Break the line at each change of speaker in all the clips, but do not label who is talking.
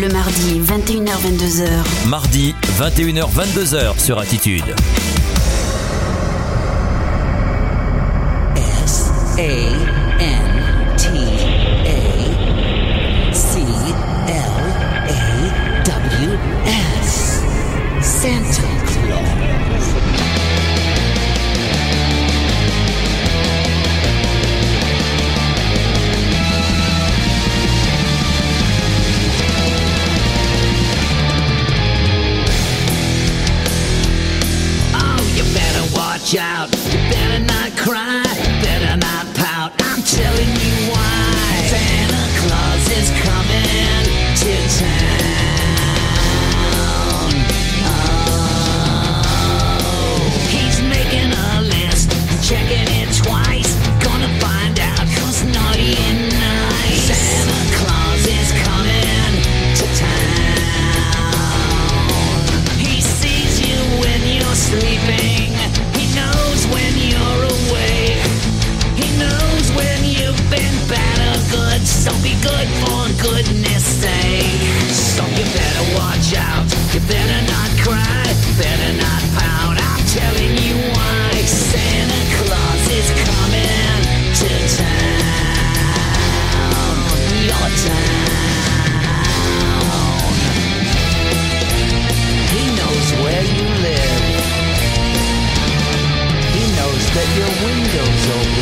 Le mardi 21h-22h.
Mardi 21h-22h sur Attitude.
S don't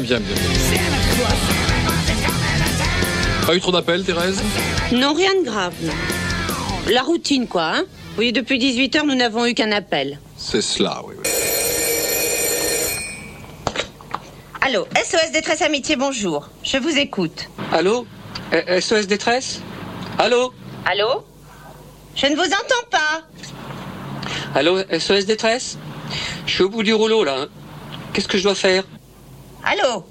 Bien, bien, bien. Pas eu trop d'appels, Thérèse?
Non, rien de grave. La routine, quoi. Hein oui, depuis 18 heures, nous n'avons eu qu'un appel.
C'est cela, oui. oui.
Allô, SOS Détresse Amitié, bonjour. Je vous écoute.
Allô? Eh, SOS détresse? Allô?
Allô? Je ne vous entends pas.
Allô SOS détresse? Je suis au bout du rouleau là. hein. Qu'est-ce que je dois faire?
Allô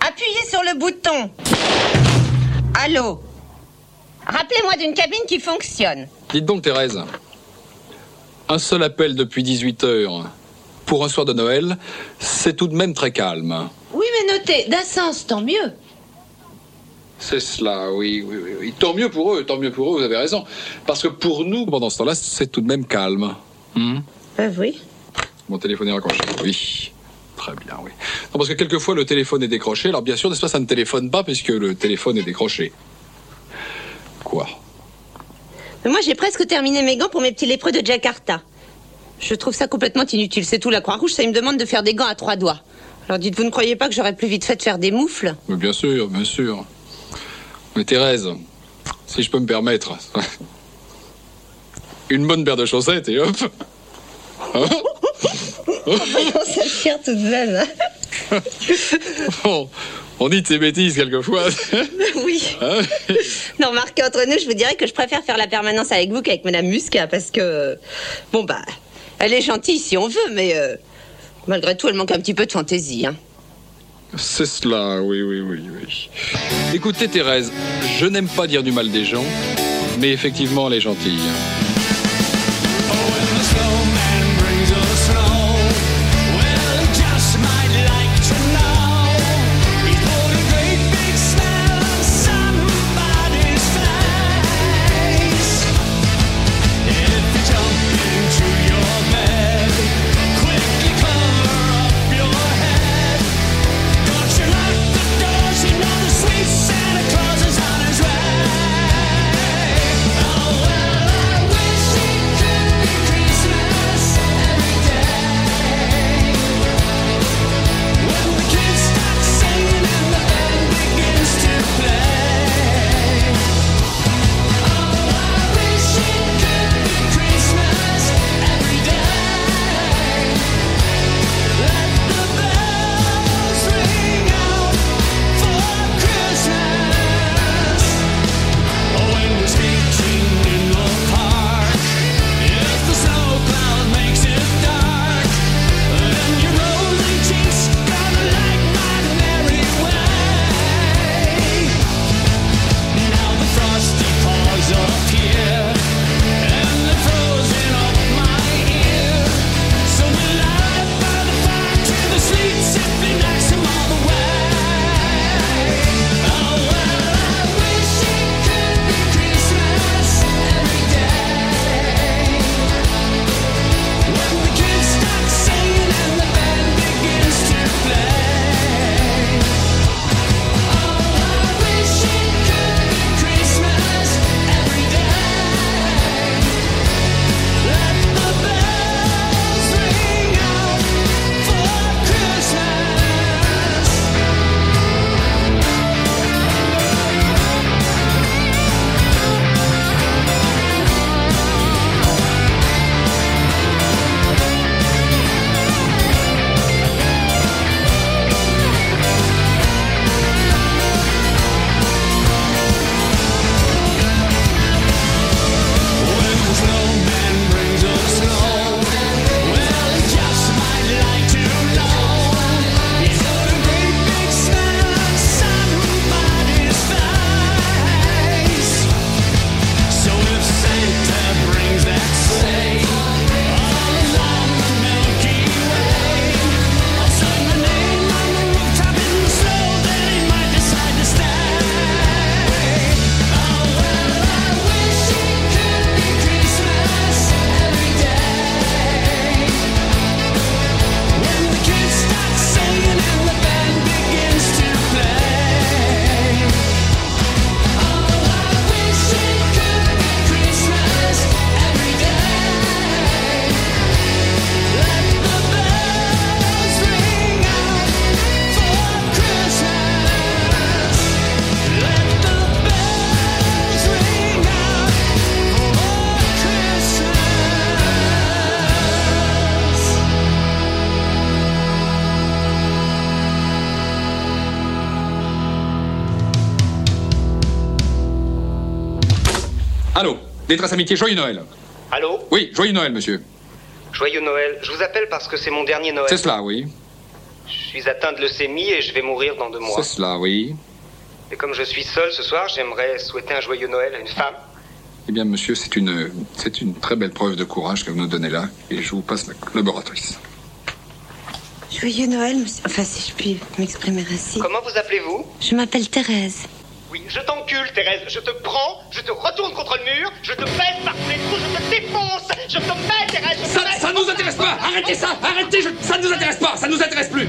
Appuyez sur le bouton. Allô Rappelez-moi d'une cabine qui fonctionne.
Dites donc, Thérèse. Un seul appel depuis 18 heures pour un soir de Noël, c'est tout de même très calme.
Oui, mais notez, d'un sens, tant mieux.
C'est cela, oui, oui, oui, oui. Tant mieux pour eux, tant mieux pour eux, vous avez raison. Parce que pour nous, pendant ce temps-là, c'est tout de même calme. Hmm
Ben oui.
Mon téléphone est raccroché. Oui. Très bien, oui. Non, parce que quelquefois, le téléphone est décroché. Alors, bien sûr, n'est-ce pas, ça ne téléphone pas puisque le téléphone est décroché. Quoi?
Mais moi, j'ai presque terminé mes gants pour mes petits lépreux de Jakarta. Je trouve ça complètement inutile. C'est tout la Croix-Rouge, ça me demande de faire des gants à trois doigts. Alors dites, vous ne croyez pas que j'aurais plus vite fait de faire des moufles?
Mais bien sûr, bien sûr. Mais Thérèse, si je peux me permettre, une bonne paire de chaussettes et hop. Hein
Ça tire tout de même. hein.
Bon, on dit de ces bêtises quelquefois.
oui.
Hein
Non, Marc, entre nous, je vous dirais que je préfère faire la permanence avec vous qu'avec Madame Muscat, parce que... Bon, bah, elle est gentille si on veut, mais... euh, malgré tout, elle manque un petit peu de fantaisie. Hein.
C'est cela, oui, oui, oui, oui. Écoutez, Thérèse, je n'aime pas dire du mal des gens, mais effectivement, elle est gentille. Allô Détresse Amitié, joyeux Noël.
Allô
Oui, joyeux Noël, monsieur.
Joyeux Noël. Je vous appelle parce que c'est mon dernier Noël.
C'est cela, oui.
Je suis atteint de leucémie et je vais mourir dans deux mois.
C'est cela, oui.
Et comme je suis seul ce soir, j'aimerais souhaiter un joyeux Noël à une femme.
Eh bien, monsieur, c'est une, c'est une très belle preuve de courage que vous nous donnez là, et je vous passe la collaboratrice.
Joyeux Noël, monsieur. Enfin, si je puis m'exprimer ainsi.
Comment vous appelez-vous?
Je m'appelle Thérèse.
Oui, je t'encule, Thérèse. Je te prends, je te retourne contre le mur, je te baisse par tous les trous, je te défonce. Je te mets, Thérèse. Je te
Ça,
mets.
ça nous intéresse pas Arrêtez ça Arrêtez je- Ça ne nous intéresse pas Ça nous intéresse plus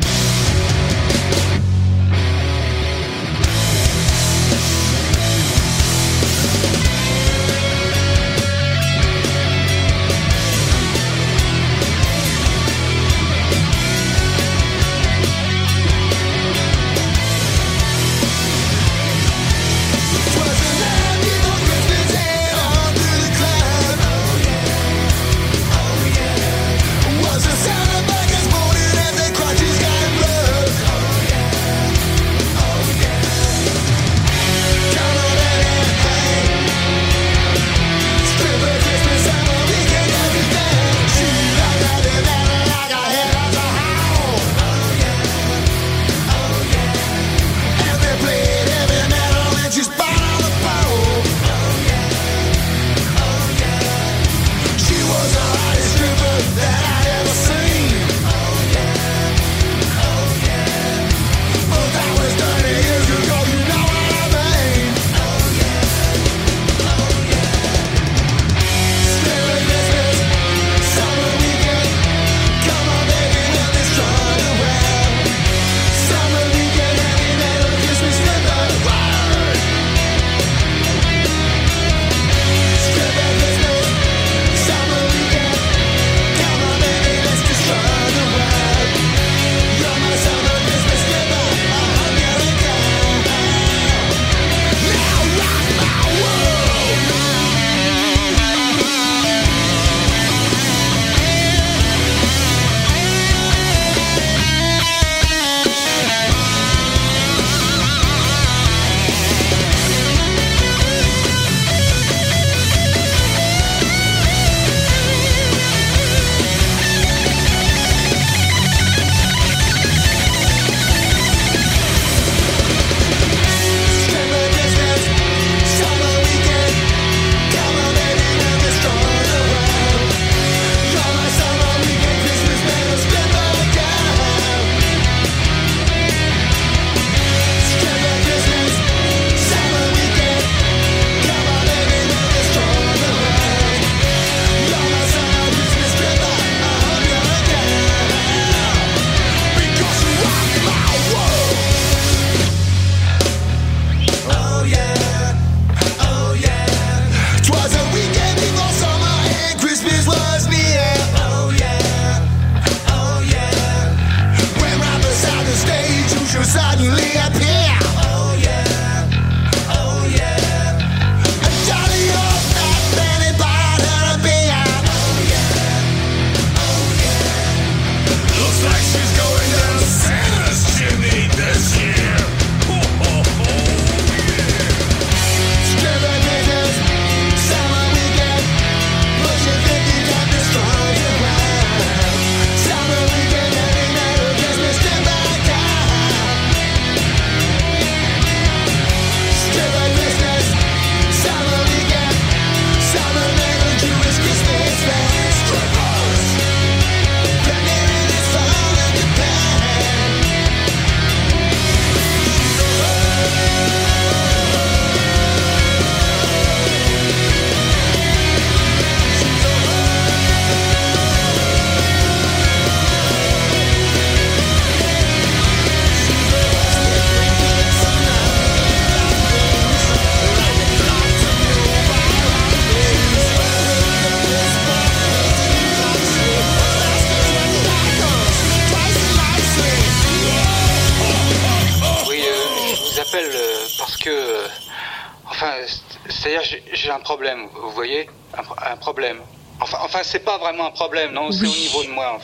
c'est pas vraiment un problème, non, c'est au niveau de moi.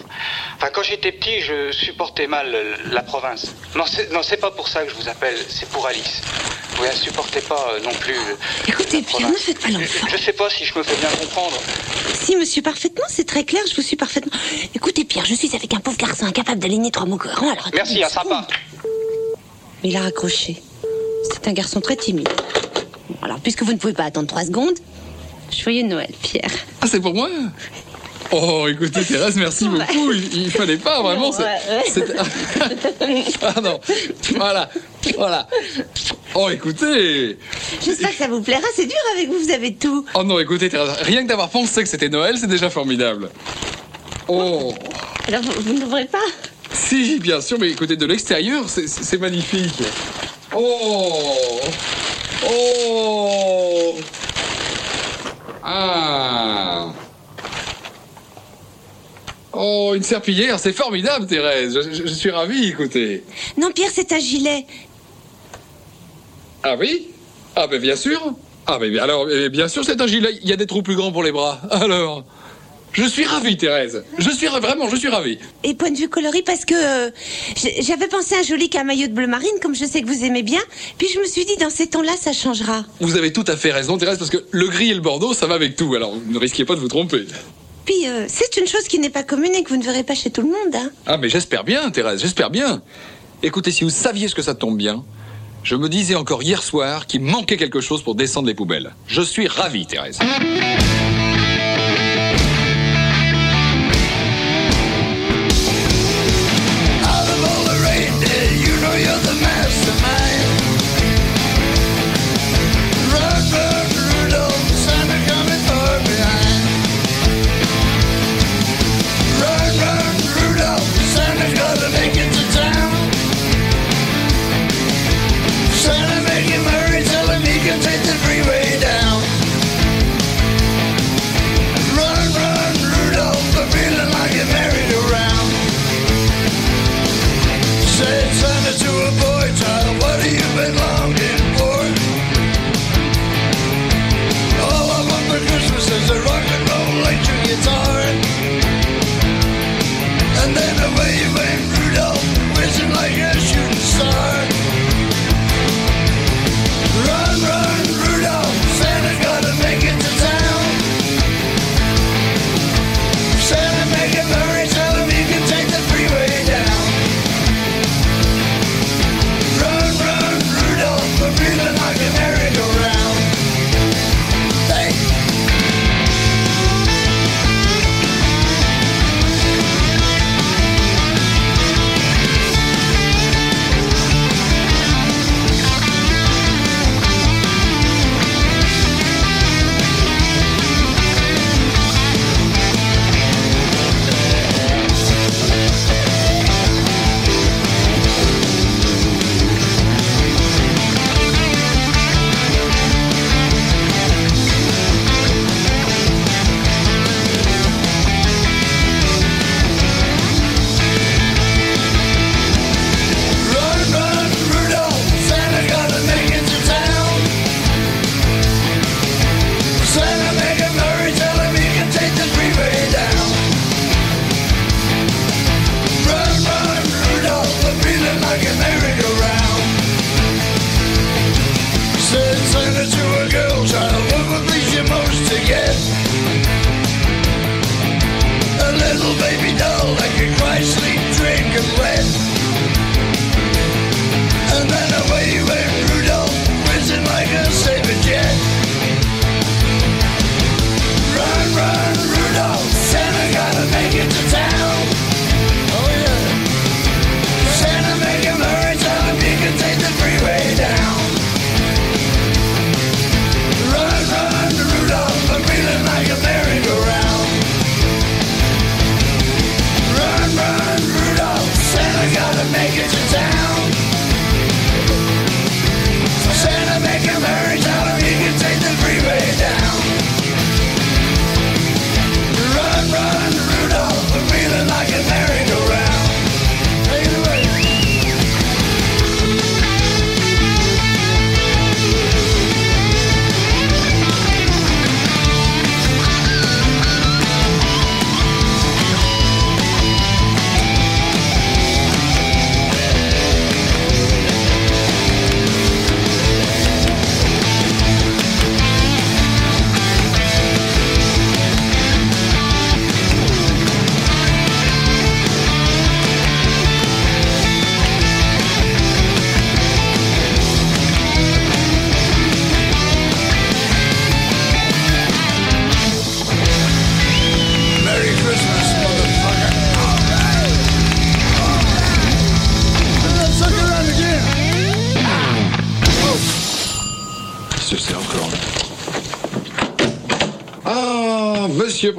Enfin, quand j'étais petit, je supportais mal euh, la province. Non, c'est non, c'est pas pour ça que je vous appelle, c'est pour Alice. Vous ne supportez pas euh, non plus. euh,
Écoutez,
la
Pierre,
province.
ne faites pas l'enfant.
Je, je sais pas si je me fais bien comprendre.
Si, monsieur, parfaitement, c'est très clair, je vous suis parfaitement. Écoutez, Pierre, je suis avec un pauvre garçon incapable d'aligner trois mots cohérents, alors.
Merci,
une
hein, sympa.
Mais il a raccroché. C'est un garçon très timide. Alors, puisque vous ne pouvez pas attendre trois secondes, joyeux Noël, Pierre.
Ah, c'est pour moi
Oh, écoutez, Thérèse, merci beaucoup. Il, il fallait pas, vraiment. C'est- ah non, voilà, voilà. Oh, écoutez.
J'espère que ça vous plaira, c'est dur avec vous, vous avez tout.
Oh non, écoutez, Thérèse, rien que d'avoir pensé que c'était Noël, c'est déjà formidable. Oh,
Alors vous, vous n'ouvrez pas
si, bien sûr, mais écoutez, de l'extérieur, c'est c'est magnifique. Oh, oh. Ah. Oh, une serpillière, c'est formidable, Thérèse. Je, je- je suis ravi, écoutez.
Non, Pierre, c'est un gilet.
Ah oui? Ah ben bien sûr. Ah ben bien- alors eh, bien sûr c'est un gilet. Il y a des trous plus grands pour les bras. Alors, je suis ravi Thérèse. Je suis ra- vraiment, je suis ravi.
Et point de vue coloris, parce que euh, j'avais pensé à un joli camaillot de bleu marine, comme je sais que vous aimez bien. Puis je me suis dit, dans ces tons-là, ça changera.
Vous avez tout à fait raison Thérèse parce que le gris et le bordeaux ça va avec tout. Alors ne risquez pas de vous tromper.
Puis euh, c'est une chose qui n'est pas commune et que vous ne verrez pas chez tout le monde. Hein.
Ah mais j'espère bien Thérèse, j'espère bien. Écoutez, si vous saviez ce que ça tombe bien, je me disais encore hier soir qu'il manquait quelque chose pour descendre les poubelles. Je suis ravi Thérèse.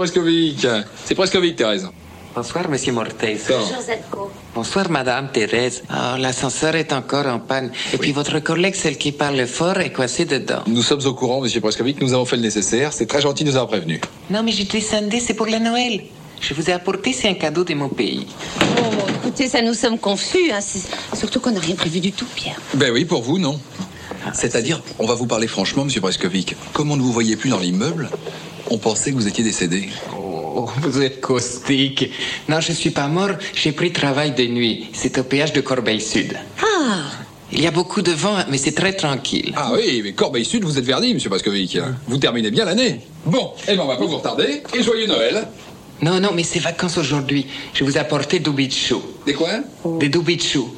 C'est Prescovic, Thérèse.
Bonsoir, monsieur Mortez.
Bonjour Zadko.
Bonsoir, madame Thérèse. Oh, l'ascenseur est encore en panne. Et puis votre collègue, celle qui parle fort, est coincée dedans.
Nous sommes au courant, monsieur Prescovic, nous avons fait le nécessaire. C'est très gentil de nous avoir prévenus.
Non, mais j'ai descendu, c'est pour la Noël. Je vous ai apporté, c'est un cadeau de mon pays.
Oh, écoutez, ça nous sommes confus. Hein. c'est- Surtout qu'on n'a rien prévu du tout, Pierre.
Ben oui, pour vous, non. C'est-à-dire, on va vous parler franchement, monsieur Prescovic. Comme on ne vous voyait plus dans l'immeuble, on pensait que vous étiez décédé.
Oh, vous êtes caustique. Non, je suis pas mort, j'ai pris travail de nuit. C'est au péage de Corbeil-Sud.
Ah
Il y a beaucoup de vent, mais c'est très tranquille.
Ah oui, mais Corbeil-Sud, vous êtes verdi, monsieur Prescovic. Vous terminez bien l'année. Bon, eh ben on va pas vous retarder. Et joyeux Noël.
Non, non, mais c'est vacances aujourd'hui. Je vous ai apporté du bichou.
Des quoi?
Des doubichous.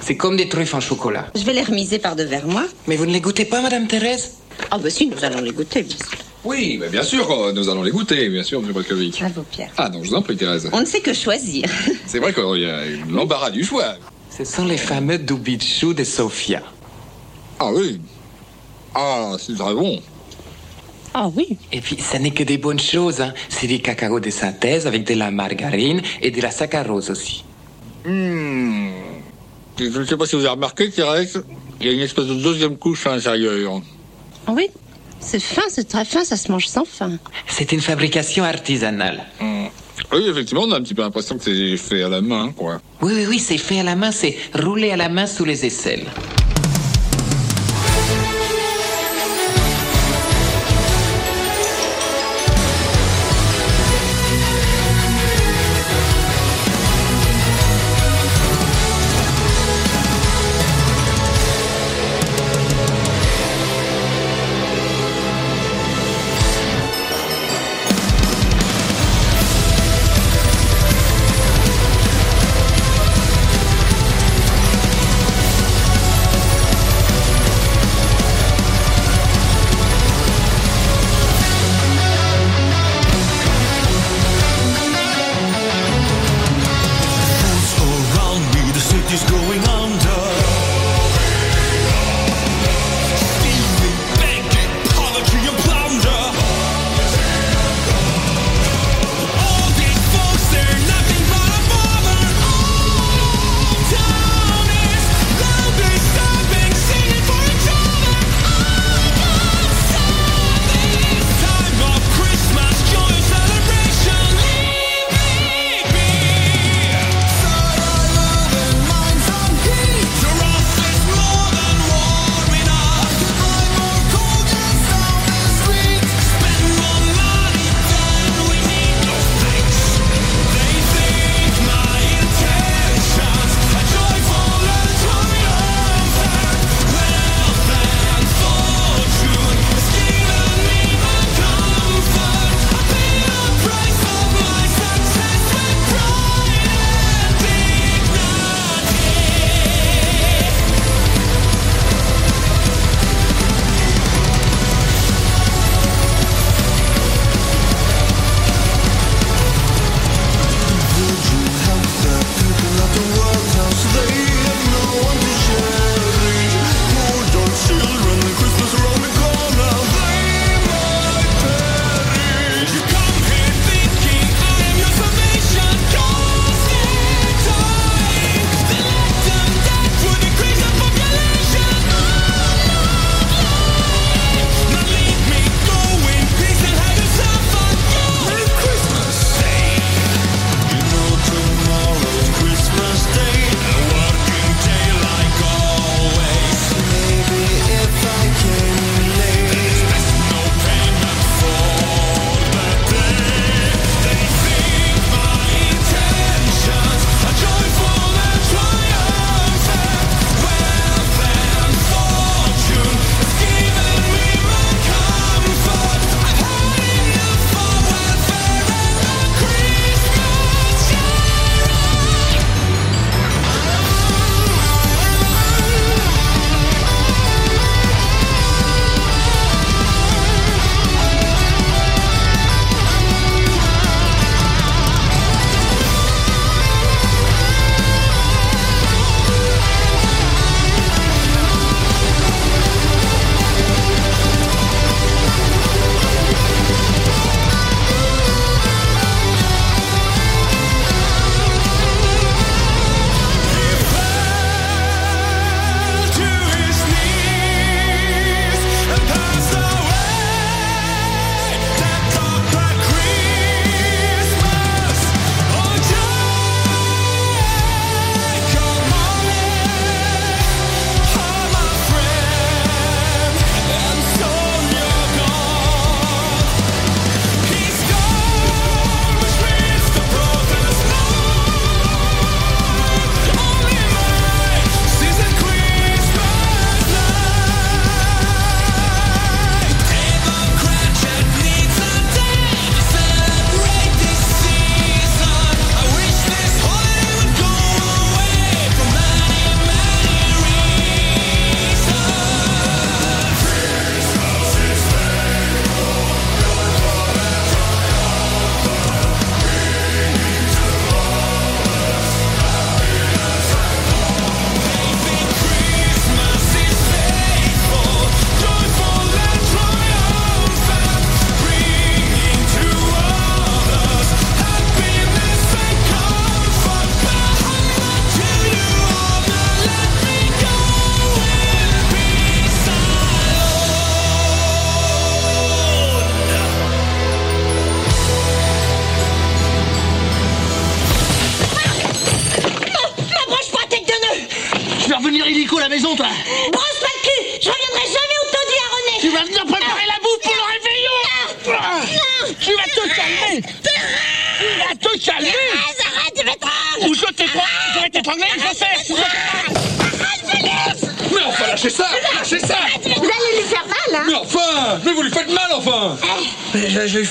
C'est comme des truffes en chocolat.
Je vais les remiser par devers moi.
Mais vous ne les goûtez pas, Madame Thérèse?
Ah bah si, nous allons les goûter, bien sûr.
Oui, mais bien sûr, euh, nous allons les goûter, bien sûr, monsieur Prescovic.
Bravo, Pierre.
Ah non, je vous en prie, Thérèse.
On ne sait que choisir.
C'est vrai qu'il y a l'embarras du choix.
Ce sont les fameux doubichous de Sofia.
Ah oui. Ah, c'est très bon.
Ah oui.
Et puis, ça n'est que des bonnes choses. Hein. C'est du cacao de synthèse avec de la margarine et de la saccharose aussi.
Hmm. Je ne sais pas si vous avez remarqué, Thérèse, il y a une espèce de deuxième couche à l'intérieur.
Ah oui. C'est fin, c'est très fin, ça se mange sans fin.
C'est une fabrication artisanale.
Hmm. Oui, effectivement, on a un petit peu l'impression que c'est fait à la main, quoi.
Oui, oui, oui, c'est fait à la main, c'est roulé à la main sous les aisselles.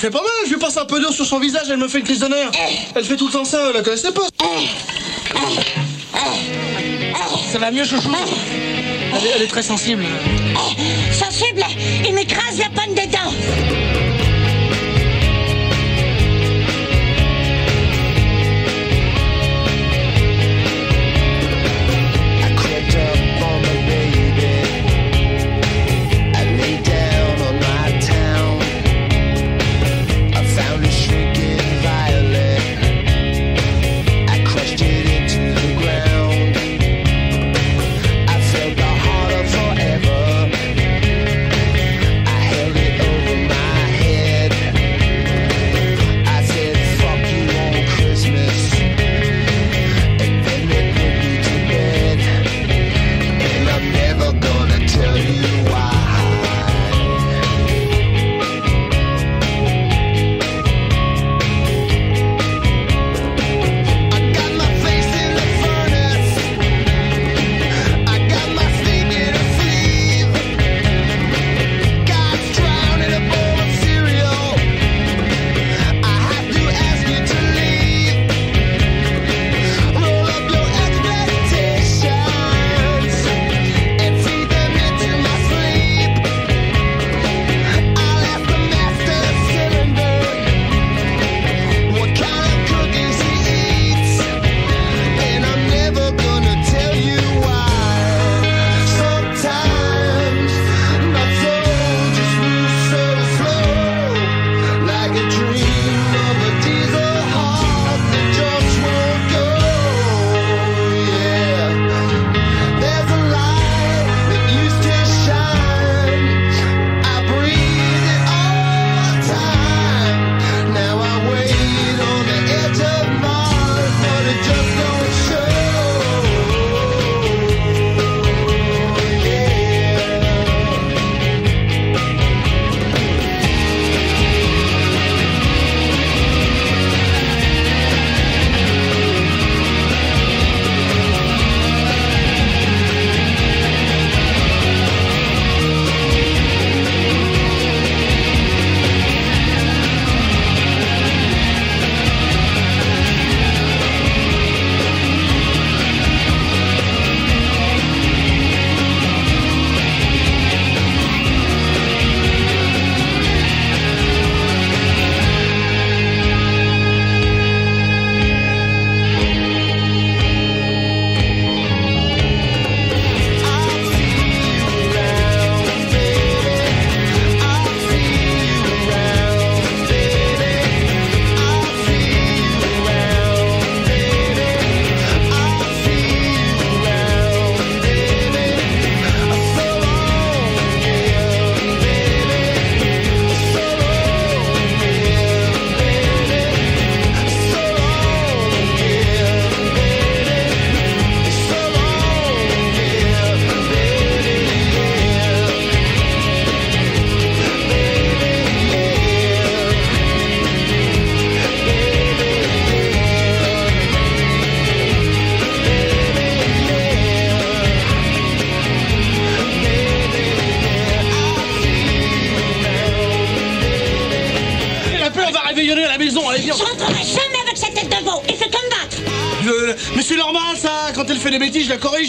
Fais pas mal, je lui passe un peu d'eau sur son visage, elle me fait une crise d'honneur. Elle fait tout le temps ça, elle la connaissait pas. Ça va mieux, chouchou elle est, elle est très sensible.
Sensible Il m'écrase la pomme des dents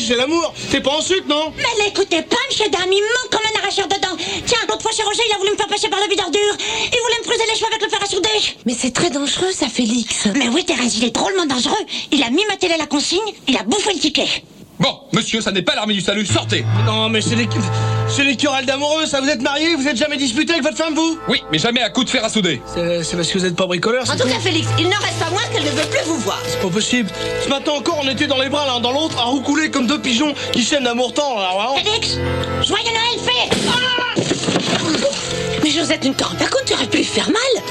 c'est l'amour. T'es pas en sucre, non
Mais l'écoutez pas, monsieur Dame, il manque comme un arracheur dedans. Tiens, l'autre fois chez Roger, il a voulu me faire passer par le videur dur. Il voulait me creuser les cheveux avec le fer à souder.
Mais c'est très dangereux, ça, Félix.
Mais oui, Thérèse, il est drôlement dangereux. Il a mis ma télé à la consigne, il a bouffé le ticket.
Bon, monsieur, ça n'est pas l'armée du salut, sortez.
Non, mais c'est des... C'est des querelles d'amoureux, ça. Vous êtes mariés, vous êtes jamais disputé avec votre femme, vous
Oui, mais jamais à coup de fer à souder.
C'est c'est parce que vous êtes pas bricoleur,
En tout cas, Félix, il n'en reste pas moins qu'elle ne veut plus vous voir.
C'est pas possible. Ce matin encore, on était dans les bras l'un dans l'autre, à roucouler comme deux pigeons qui chaînent d'amour temps, là.
Félix Joyeux Noël, fait
Mais Josette, une pas compte, tu aurais pu lui faire mal.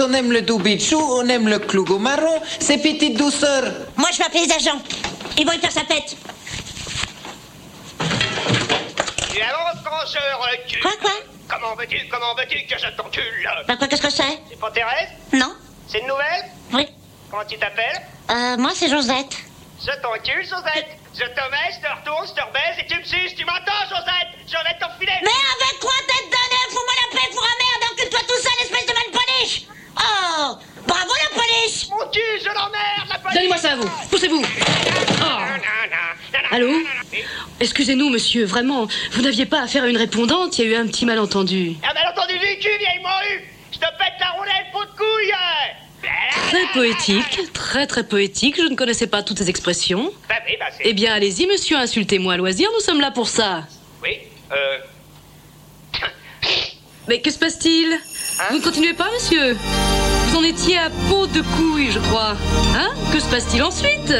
On
aime le doubichou, on aime le clougou-marron, ses petites douceurs.
Moi, je m'appelle les agents. Ils vont y faire sa
fête. Et tu...
Quoi, quoi
Comment veux-tu, comment veux-tu que je t'encule
Bah, quoi, qu'est-ce que c'est
C'est pour Thérèse
Non.
C'est une nouvelle
Oui.
Comment tu t'appelles
Euh, moi, c'est Josette.
Je t'encule, Josette. Je te mets,
Excusez-nous, monsieur, vraiment, vous n'aviez pas affaire à une répondante, il y a eu un petit malentendu.
Ah, malentendu du cul, vieille morue Je te pète la roulette, pot de couille
Très poétique, très très poétique, je ne connaissais pas toutes ces expressions.
Bah oui, bah c'est...
Eh bien, allez-y, monsieur, insultez-moi à loisir, nous sommes là pour ça.
Oui, euh...
Mais que se passe-t-il? Vous ne continuez pas, monsieur? Vous en étiez à peau de couille, je crois. Hein? Que se passe-t-il ensuite?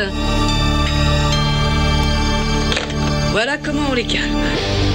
Voilà comment on les calme.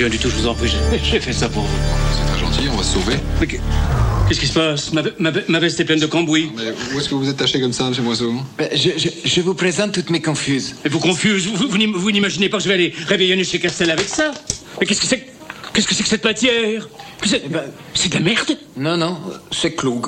Rien du tout, je vous en prie, j'ai- fait ça pour vous.
C'est très gentil. On va se sauver.
Mais que- qu'est-ce qui se passe ma, ma- ma veste est pleine de cambouis.
Mais où est-ce que vous êtes taché comme ça, monsieur Moisseau
Ben, Je, je- je vous présente toutes mes confuses.
Et vous confuse, vous, vous n'im- vous n'imaginez pas que je vais aller réveillonner chez Castel avec ça Mais qu'est-ce que c'est que- Qu'est-ce que c'est que cette matière? Que c'est c'est de la merde?
Non, non, c'est Klug.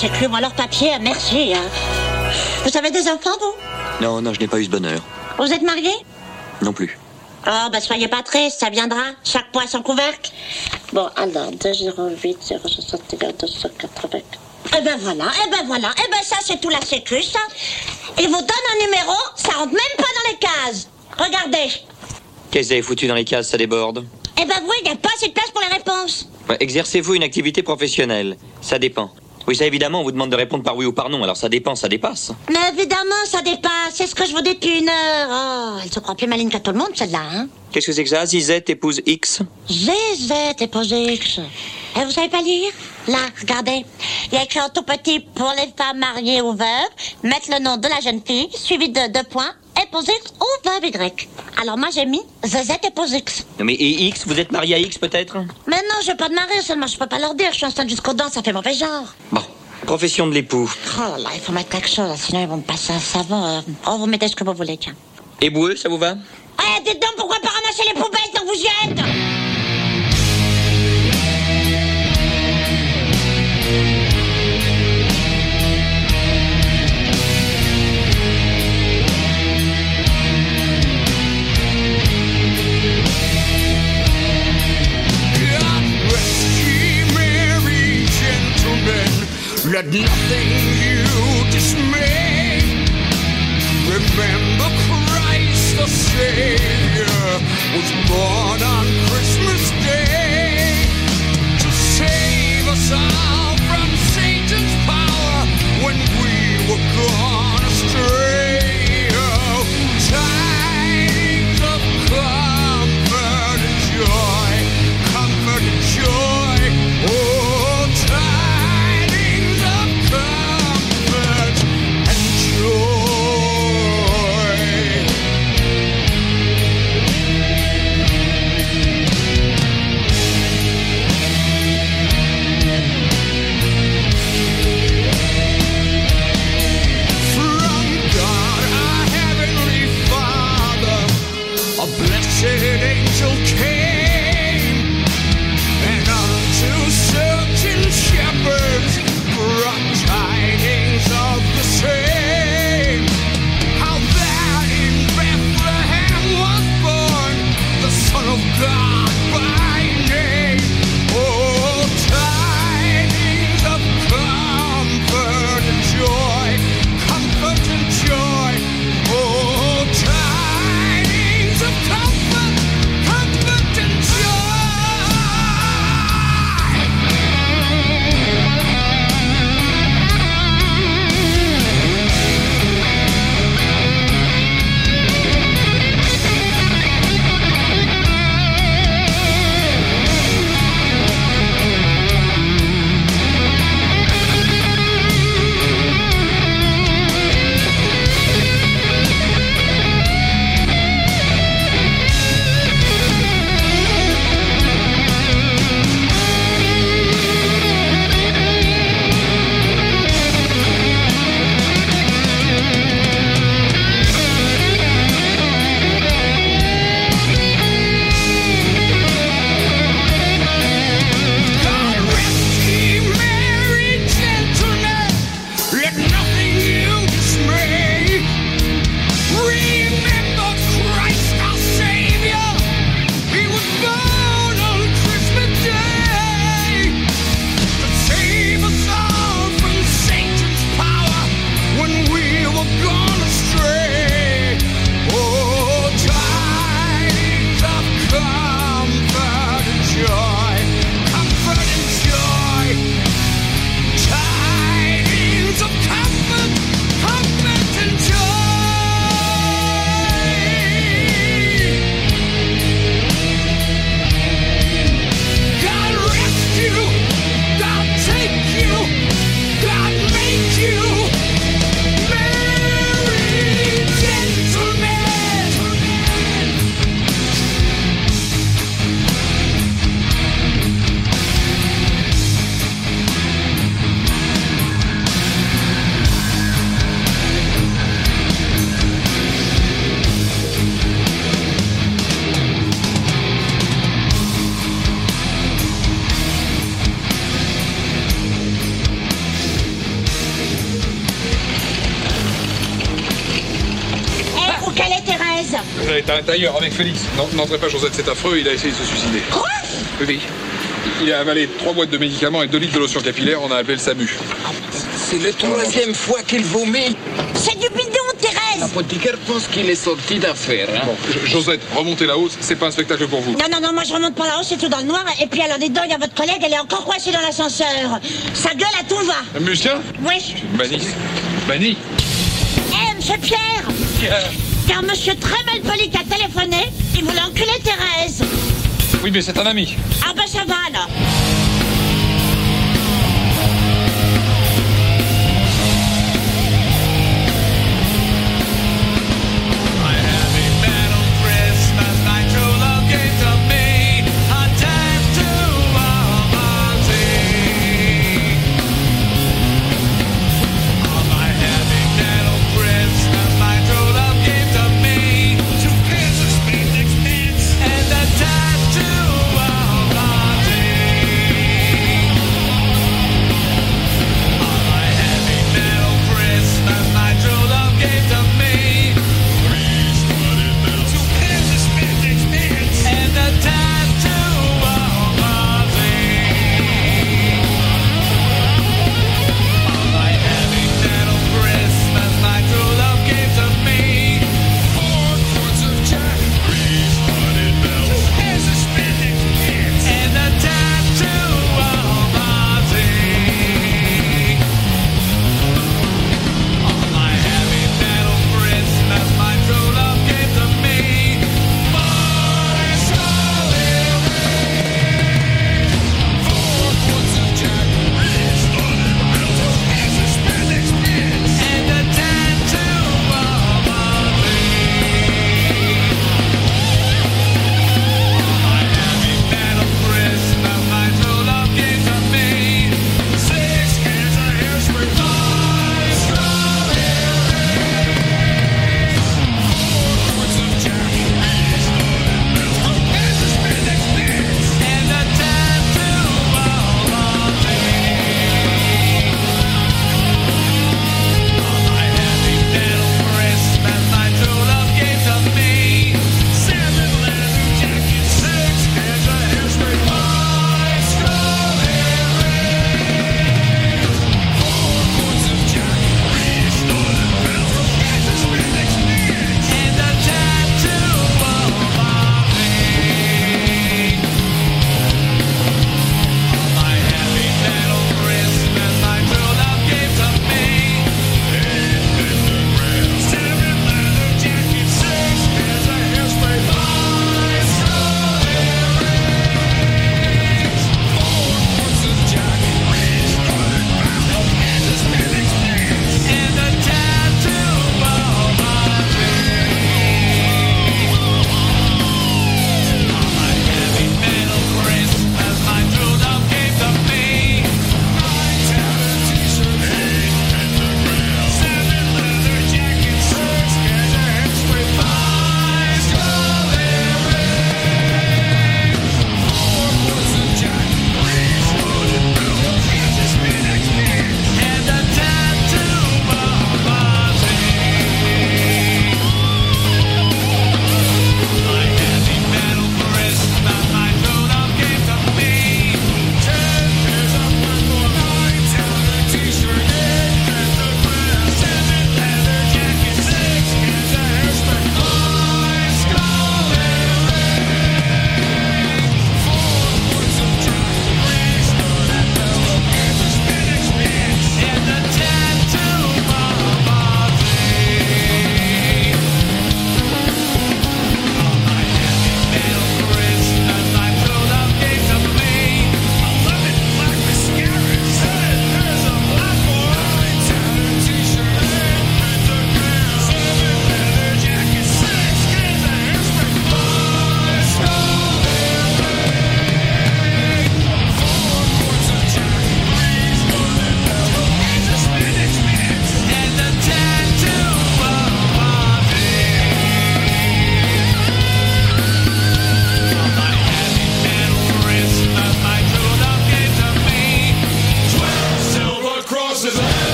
C'est cru. Moi, leur papier, merci. hein. Vous avez des enfants, vous?
Non, non, je n'ai pas eu ce bonheur.
Vous êtes mariés
Non plus.
Oh, bah soyez pas triste, ça viendra. Chaque poids son couvercle. Bon, alors, 208 061 280. Eh ben voilà, eh ben voilà, eh ben ça c'est tout la sécu, ça. Il vous donne un numéro, ça rentre même pas dans les cases. Regardez.
Qu'est-ce que vous avez foutu dans les cases, ça déborde?
Eh ben oui, il n'y a pas assez de place pour les réponses.
Ouais, Exercez-vous une activité professionnelle Ça dépend. Oui, ça évidemment, on vous demande de répondre par oui ou par non, alors ça dépend, ça dépasse.
Mais évidemment, ça dépasse, c'est ce que je vous dis depuis une heure. Oh, elle se croit plus maligne qu'à tout le monde, celle-là, hein.
Qu'est-ce que c'est que ça? Zizette épouse X
et posé X. Et vous savez pas lire? Là, regardez. Il y a écrit en tout petit pour les femmes mariées ou veuves, mettre le nom de la jeune fille, suivi de deux points, épouse X ou veuve Y. Alors moi j'ai mis ZZ épouse X.
Non mais et X, vous êtes marié à X peut-être?
Mais non, je vais pas de marier, seulement je peux pas leur dire, je suis enceinte jusqu'aux dents, ça fait mauvais genre.
Bon, profession de l'époux.
Oh là là, il faut mettre quelque chose, sinon ils vont me passer un savon. euh. Oh, vous mettez ce que vous voulez, tiens.
Éboueux, ça vous va?
Eh, dites donc, pourquoi pas ramasser les poubelles tant que vous y êtes Let nothing you dismay. Remember Christ the Savior was born on Christmas
L'intérieur avec Félix. Non, n'entrez pas, Josette, c'est affreux, il a essayé de se suicider.
Quoi?
Oui, oui. Il a avalé trois boîtes de médicaments et deux litres de lotion capillaire, on a appelé le SAMU.
C'est la troisième fois qu'il vomit.
C'est du bidon, Thérèse
L'apothicaire pense qu'il est sorti d'affaires. Hein.
Bon, Jo- Josette, remontez la hausse, c'est pas un spectacle pour vous.
Non, non, non, moi je remonte pas là-haut, c'est tout dans le noir. Et puis alors, dites donc, il y a votre collègue, elle est encore coincée dans l'ascenseur. Sa gueule à tout va.
Musien
Oui.
Banni. Banni
Eh, monsieur Pierre Car monsieur très mal poli qui a téléphoné, il voulait enculer Thérèse.
Oui, mais c'est un ami.
Ah ben ça va alors.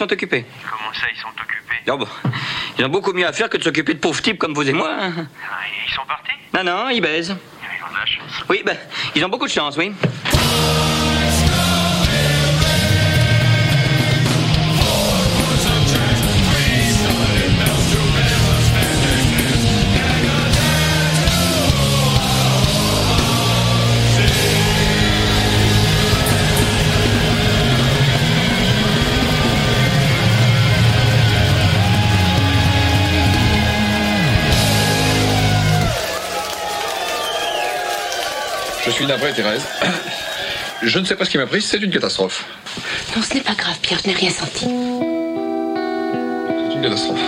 Sont occupés.
Comment ça, ils sont occupés
Oh, bah, ils ont beaucoup mieux à faire que de s'occuper de pauvres types comme vous et moi. hein.
Ah, Ils sont partis
Non, non, ils baisent.
Chance.
Oui, ben, ils ont beaucoup de chance, oui.
Thérèse. Je ne sais pas ce qui m'a pris, c'est une catastrophe.
Non, ce n'est pas grave, Pierre, je n'ai rien senti.
C'est une catastrophe.